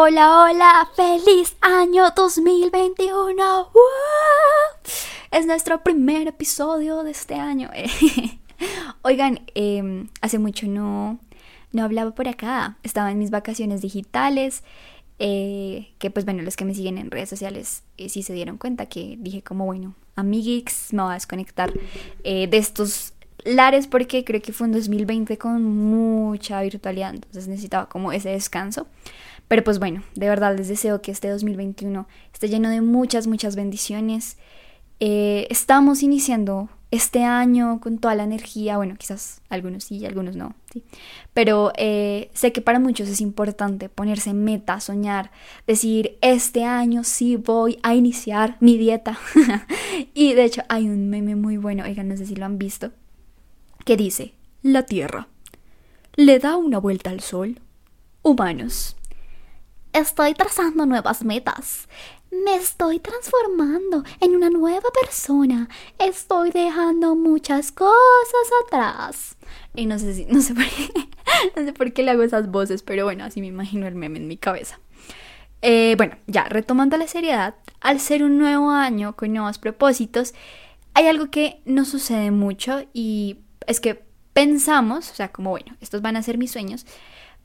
Hola, hola, feliz año 2021. Es nuestro primer episodio de este año. Oigan, em, hace mucho no, no hablaba por acá. Estaba en mis vacaciones digitales. Eh, que pues bueno, los que me siguen en redes sociales eh, sí se dieron cuenta que dije como bueno, amiguix, me voy a desconectar eh, de estos lares porque creo que fue un 2020 con mucha virtualidad, entonces necesitaba como ese descanso. Pero pues bueno, de verdad les deseo que este 2021 esté lleno de muchas, muchas bendiciones. Eh, estamos iniciando este año con toda la energía, bueno, quizás algunos sí, algunos no, ¿sí? pero eh, sé que para muchos es importante ponerse meta, soñar, decir, este año sí voy a iniciar mi dieta. y de hecho hay un meme muy bueno, oigan, no sé si lo han visto, que dice, la Tierra le da una vuelta al Sol. Humanos, Estoy trazando nuevas metas. Me estoy transformando en una nueva persona. Estoy dejando muchas cosas atrás. Y no sé si, no sé por qué, por qué le hago esas voces, pero bueno, así me imagino el meme en mi cabeza. Eh, bueno, ya retomando la seriedad, al ser un nuevo año con nuevos propósitos, hay algo que no sucede mucho y es que pensamos, o sea, como bueno, estos van a ser mis sueños,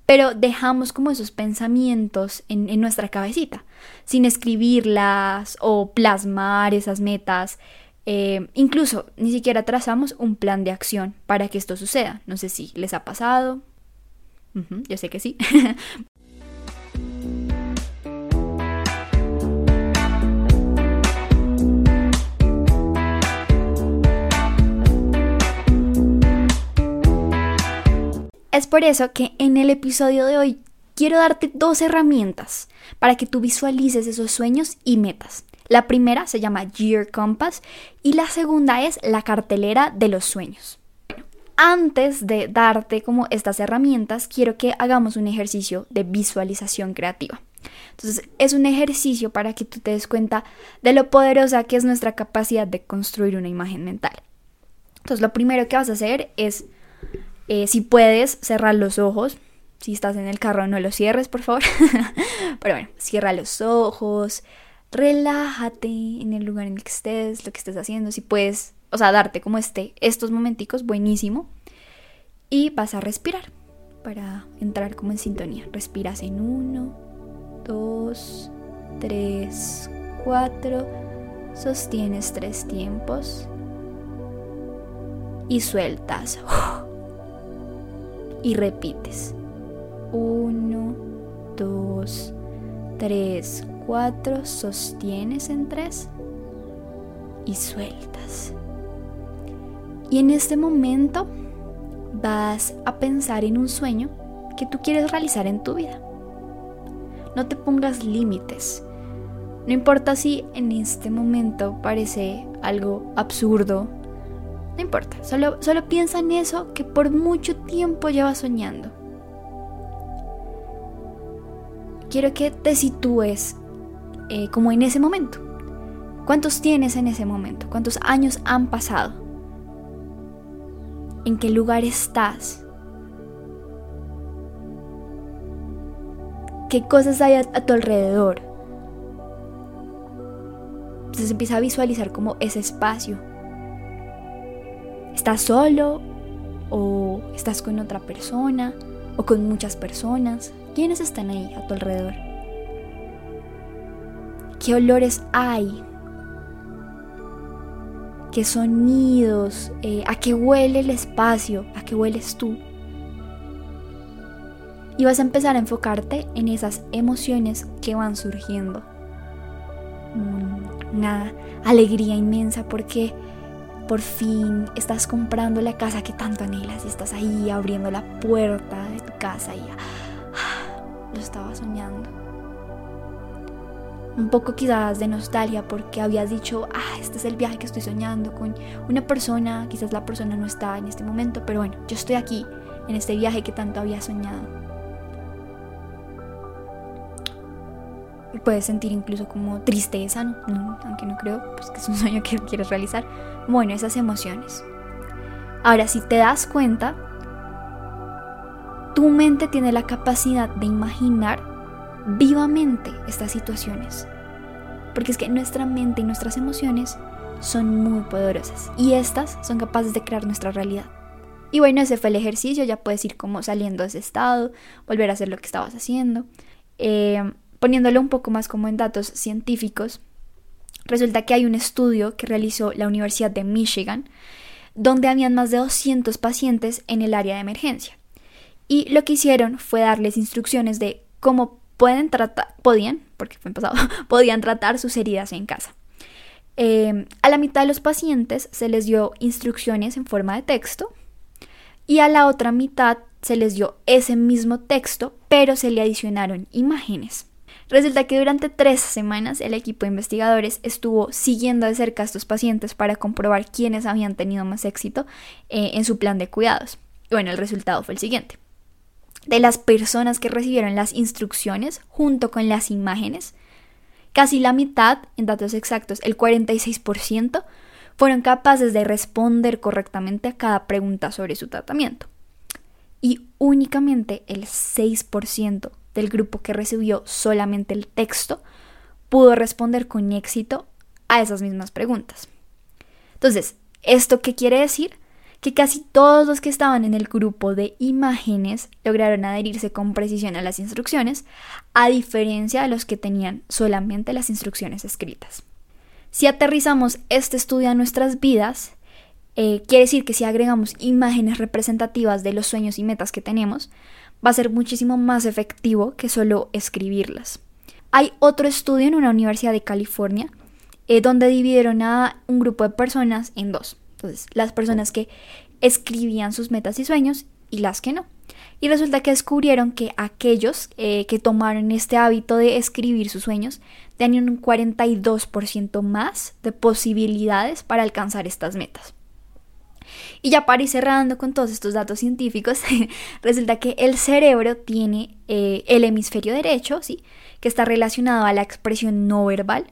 pero dejamos como esos pensamientos en, nuestra cabecita, sin escribirlas o plasmar esas metas. Eh, incluso ni siquiera trazamos un plan de acción para que esto suceda. No sé si les ha pasado. yo sé que sí. Es por eso que en el episodio de hoy quiero darte dos herramientas para que tú visualices esos sueños y metas. La primera se llama Year Compass y la segunda es la cartelera de los sueños. Antes de darte como estas herramientas, quiero que hagamos un ejercicio de visualización creativa. Entonces, es un ejercicio para que tú te des cuenta de lo poderosa que es nuestra capacidad de construir una imagen mental. Entonces, lo primero que vas a hacer es eh, si puedes, cerrar los ojos. Si estás en el carro, no los cierres, por favor. Pero bueno, cierra los ojos, relájate en el lugar en el que estés, lo que estés haciendo. Si puedes, o sea, darte como este, estos momenticos, buenísimo. Y vas a respirar para entrar como en sintonía. Respiras en uno, dos, tres, cuatro. Sostienes tres tiempos. Y sueltas y repites. 1, 2, 3, 4, sostienes en 3 y sueltas. Y en este momento vas a pensar en un sueño que tú quieres realizar en tu vida. No te pongas límites. No importa si en este momento parece algo absurdo no importa, solo, solo piensa en eso que por mucho tiempo llevas soñando. Quiero que te sitúes eh, como en ese momento. ¿Cuántos tienes en ese momento? ¿Cuántos años han pasado? ¿En qué lugar estás? ¿Qué cosas hay a, a tu alrededor? Entonces empieza a visualizar como ese espacio ¿Estás solo o estás con otra persona o con muchas personas? ¿Quiénes están ahí a tu alrededor? ¿Qué olores hay? ¿Qué sonidos? Eh, ¿A qué huele el espacio? ¿A qué hueles tú? Y vas a empezar a enfocarte en esas emociones que van surgiendo. Mm, una alegría inmensa porque por fin estás comprando la casa que tanto anhelas y estás ahí abriendo la puerta de tu casa y lo estaba soñando. Un poco quizás de nostalgia porque habías dicho, ah, este es el viaje que estoy soñando con una persona, quizás la persona no está en este momento, pero bueno, yo estoy aquí en este viaje que tanto había soñado. puedes sentir incluso como tristeza, ¿no? aunque no creo pues, que es un sueño que quieres realizar. Bueno, esas emociones. Ahora, si te das cuenta, tu mente tiene la capacidad de imaginar vivamente estas situaciones. Porque es que nuestra mente y nuestras emociones son muy poderosas y estas son capaces de crear nuestra realidad. Y bueno, ese fue el ejercicio, ya puedes ir como saliendo de ese estado, volver a hacer lo que estabas haciendo. Eh, poniéndolo un poco más como en datos científicos, resulta que hay un estudio que realizó la Universidad de Michigan, donde habían más de 200 pacientes en el área de emergencia. Y lo que hicieron fue darles instrucciones de cómo pueden tratar, podían, porque fue en pasado, podían tratar sus heridas en casa. Eh, a la mitad de los pacientes se les dio instrucciones en forma de texto y a la otra mitad se les dio ese mismo texto, pero se le adicionaron imágenes. Resulta que durante tres semanas el equipo de investigadores estuvo siguiendo de cerca a estos pacientes para comprobar quiénes habían tenido más éxito eh, en su plan de cuidados. Y bueno, el resultado fue el siguiente. De las personas que recibieron las instrucciones junto con las imágenes, casi la mitad, en datos exactos, el 46%, fueron capaces de responder correctamente a cada pregunta sobre su tratamiento. Y únicamente el 6% del grupo que recibió solamente el texto pudo responder con éxito a esas mismas preguntas. Entonces, ¿esto qué quiere decir? Que casi todos los que estaban en el grupo de imágenes lograron adherirse con precisión a las instrucciones, a diferencia de los que tenían solamente las instrucciones escritas. Si aterrizamos este estudio a nuestras vidas, eh, quiere decir que si agregamos imágenes representativas de los sueños y metas que tenemos, va a ser muchísimo más efectivo que solo escribirlas. Hay otro estudio en una universidad de California eh, donde dividieron a un grupo de personas en dos. Entonces, las personas que escribían sus metas y sueños y las que no. Y resulta que descubrieron que aquellos eh, que tomaron este hábito de escribir sus sueños tenían un 42% más de posibilidades para alcanzar estas metas. Y ya para ir cerrando con todos estos datos científicos, resulta que el cerebro tiene eh, el hemisferio derecho, ¿sí? que está relacionado a la expresión no verbal.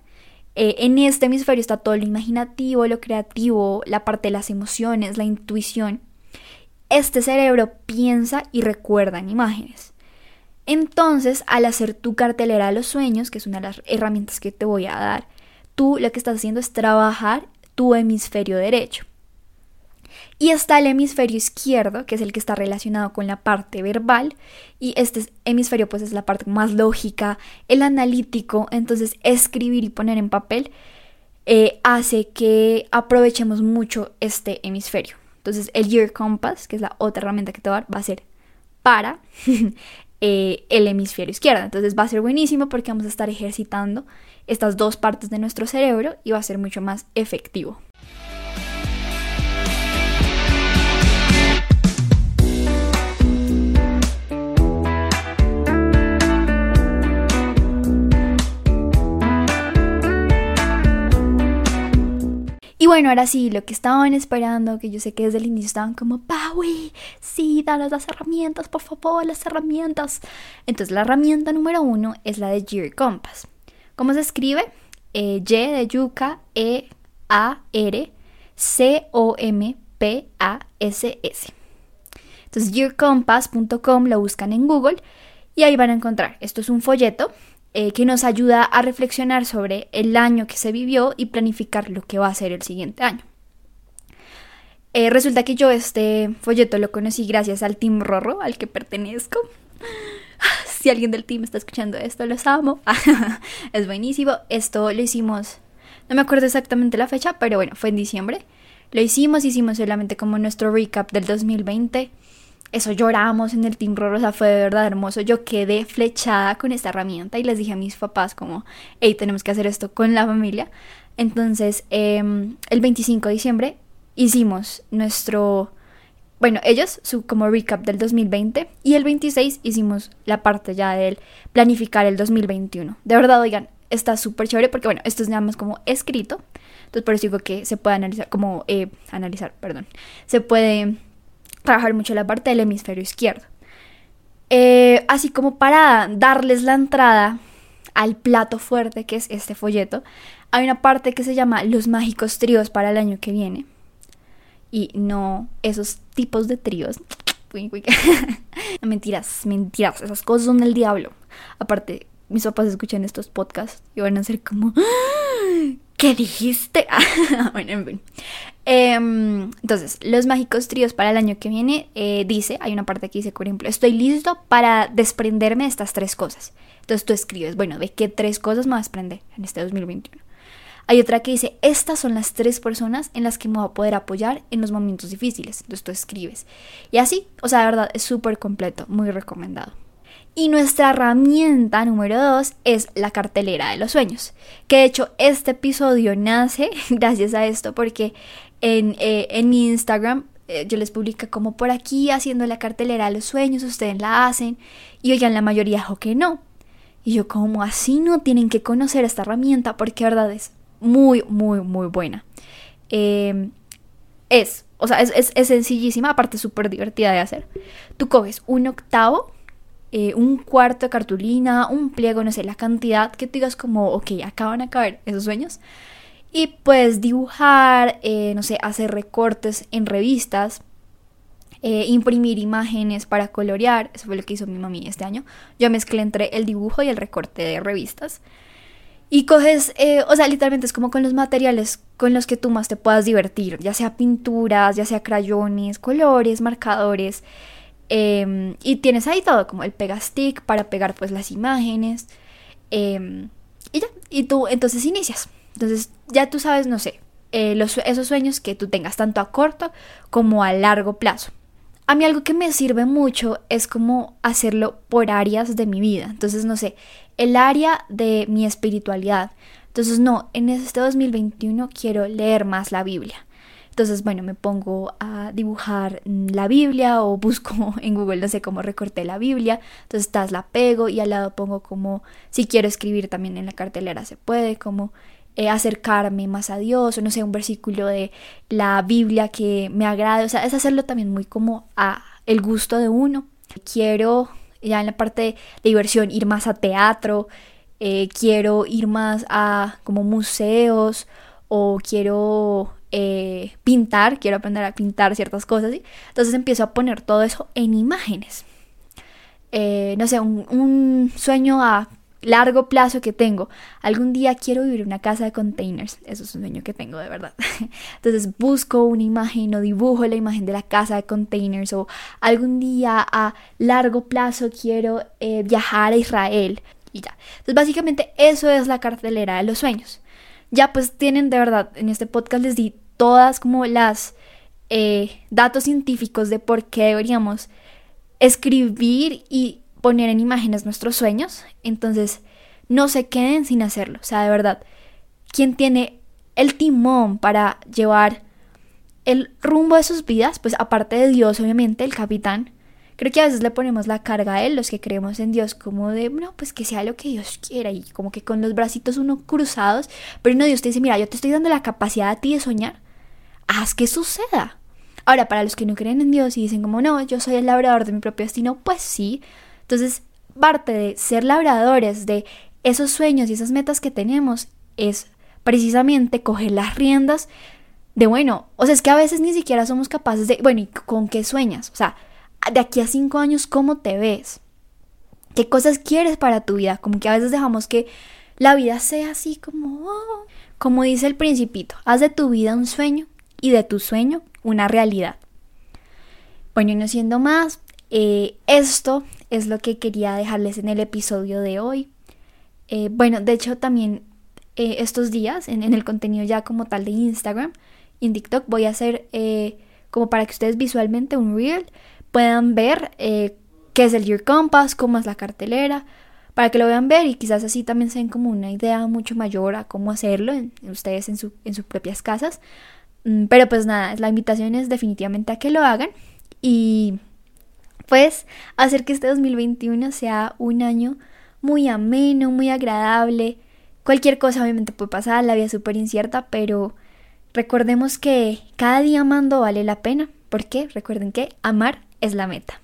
Eh, en este hemisferio está todo lo imaginativo, lo creativo, la parte de las emociones, la intuición. Este cerebro piensa y recuerda en imágenes. Entonces, al hacer tu cartelera de los sueños, que es una de las herramientas que te voy a dar, tú lo que estás haciendo es trabajar tu hemisferio derecho. Y está el hemisferio izquierdo, que es el que está relacionado con la parte verbal, y este hemisferio pues es la parte más lógica, el analítico, entonces escribir y poner en papel eh, hace que aprovechemos mucho este hemisferio. Entonces el Year Compass, que es la otra herramienta que te va a dar, va a ser para eh, el hemisferio izquierdo. Entonces va a ser buenísimo porque vamos a estar ejercitando estas dos partes de nuestro cerebro y va a ser mucho más efectivo. Bueno, ahora sí, lo que estaban esperando, que yo sé que desde el inicio estaban como, Paui, sí, danos las herramientas, por favor, las herramientas. Entonces, la herramienta número uno es la de Gear Compass. ¿Cómo se escribe? Eh, y de yuca, E, A, R, C, O, M, P, A, S, S. Entonces, gearcompass.com lo buscan en Google y ahí van a encontrar. Esto es un folleto eh, que nos ayuda a reflexionar sobre el año que se vivió y planificar lo que va a ser el siguiente año. Eh, resulta que yo este folleto lo conocí gracias al Team Rorro, al que pertenezco. Si alguien del team está escuchando esto, los amo. es buenísimo. Esto lo hicimos, no me acuerdo exactamente la fecha, pero bueno, fue en diciembre. Lo hicimos, hicimos solamente como nuestro recap del 2020 eso lloramos en el Team Rosa, fue de verdad hermoso. Yo quedé flechada con esta herramienta y les dije a mis papás como, hey, tenemos que hacer esto con la familia. Entonces, em, el 25 de diciembre hicimos nuestro, bueno, ellos su como recap del 2020 y el 26 hicimos la parte ya del planificar el 2021. De verdad, oigan, está súper chévere porque, bueno, esto es nada más como escrito. Entonces, por eso digo que se puede analizar, como, eh, analizar, perdón, se puede trabajar mucho la parte del hemisferio izquierdo. Eh, así como para darles la entrada al plato fuerte que es este folleto, hay una parte que se llama Los mágicos tríos para el año que viene. Y no esos tipos de tríos. mentiras, mentiras. Esas cosas son del diablo. Aparte, mis papás escuchan estos podcasts y van a ser como, ¡Ah! ¿qué dijiste? bueno, en fin. Em, entonces, los mágicos tríos para el año que viene eh, dice, hay una parte que dice, por ejemplo, estoy listo para desprenderme de estas tres cosas. Entonces tú escribes, bueno, ¿de qué tres cosas me voy a desprender en este 2021? Hay otra que dice, estas son las tres personas en las que me voy a poder apoyar en los momentos difíciles. Entonces tú escribes. Y así, o sea, de verdad, es súper completo, muy recomendado. Y nuestra herramienta número dos es la cartelera de los sueños. Que de hecho este episodio nace gracias a esto porque en, eh, en mi Instagram eh, yo les publico como por aquí haciendo la cartelera de los sueños, ustedes la hacen. Y oigan, la mayoría dijo que no. Y yo como así no tienen que conocer esta herramienta porque verdad es muy, muy, muy buena. Em, es, o sea, es, sencillísima, aparte súper divertida de hacer. Tú coges un octavo, eh, un cuarto de cartulina, un pliego, no sé, la cantidad que tú digas como, ok, acaban a caber esos sueños. Y puedes dibujar, eh, no sé, hacer recortes en revistas, eh, imprimir imágenes para colorear. Eso fue lo que hizo mi mami este año. Yo mezclé entre el dibujo y el recorte de revistas. Y coges, eh, o sea, literalmente es como con los materiales con los que tú más te puedas divertir, ya sea pinturas, ya sea crayones, colores, marcadores. Em, y tienes ahí todo, como el pegastick para pegar pues las imágenes. Em, y ya, y tú entonces inicias. Entonces ya tú sabes, no sé, eh, los, esos sueños que tú tengas tanto a corto como a largo plazo. A mí algo que me sirve mucho es como hacerlo por áreas de mi vida. Entonces, no sé, el área de mi espiritualidad. Entonces, no, en este 2021 quiero leer más la Biblia. Entonces, bueno, me pongo a dibujar la Biblia o busco en Google, no sé cómo recorté la Biblia. Entonces, estás la pego y al lado pongo como, si quiero escribir también en la cartelera se puede, como eh, acercarme más a Dios o no sé, un versículo de la Biblia que me agrade. O sea, es hacerlo también muy como a el gusto de uno. Quiero ya en la parte de diversión ir más a teatro, eh, quiero ir más a como museos o quiero eh, pintar, quiero aprender a pintar ciertas cosas. Entonces empiezo a poner todo eso en imágenes. No sé, un, un, sueño a largo plazo que tengo. Algún día quiero vivir en una casa de containers. Eso es un sueño que tengo de verdad. Entonces busco una imagen o dibujo la imagen de la casa de containers o algún día a largo plazo quiero eh, viajar a Israel y ya. Entonces básicamente eso es la cartelera de los sueños. Ya pues tienen de verdad, en este podcast les di todas como las eh, datos científicos de por qué deberíamos escribir y poner en imágenes nuestros sueños, entonces no se queden sin hacerlo. O sea, de verdad, quien tiene el timón para llevar el rumbo de sus vidas, pues aparte de Dios, obviamente, el capitán, creo que a veces le ponemos la carga a él, los que creemos en Dios, como de, no, pues que sea lo que Dios quiera, y como que con los bracitos uno cruzados, pero no, Dios te dice, mira, yo te estoy dando la capacidad a ti de soñar, haz que suceda. Ahora, para los que no creen en Dios y dicen como, no, yo soy el labrador de mi propio destino, pues sí, entonces, parte de ser labradores de esos sueños y esas metas que tenemos es precisamente coger las riendas de, bueno, o sea, es que a veces ni siquiera somos capaces de, bueno, ¿y con qué sueñas? O sea, de aquí a cinco años, ¿cómo te ves? ¿Qué cosas quieres para tu vida? Como que a veces dejamos que la vida sea así como, oh, como dice el principito, haz de tu vida un sueño y de tu sueño una realidad. Bueno, y no siendo más, eh, esto es lo que quería dejarles en el episodio de hoy. Eh, bueno, de hecho también eh, estos días en, el contenido ya como tal de Instagram y en TikTok voy a hacer como para que ustedes visualmente un reel puedan ver qué es el Year Compass, cómo es la cartelera, para que lo vean ver y quizás así también se den como una idea mucho mayor a cómo hacerlo en, ustedes en, su, en sus propias casas. Mm, pero pues nada, la invitación es definitivamente a que lo hagan y pues hacer que este 2021 sea un año muy ameno, muy agradable. Cualquier cosa obviamente puede pasar, la vida es súper incierta, pero recordemos que cada día amando vale la pena. ¿Por qué? Recuerden que amar es la meta.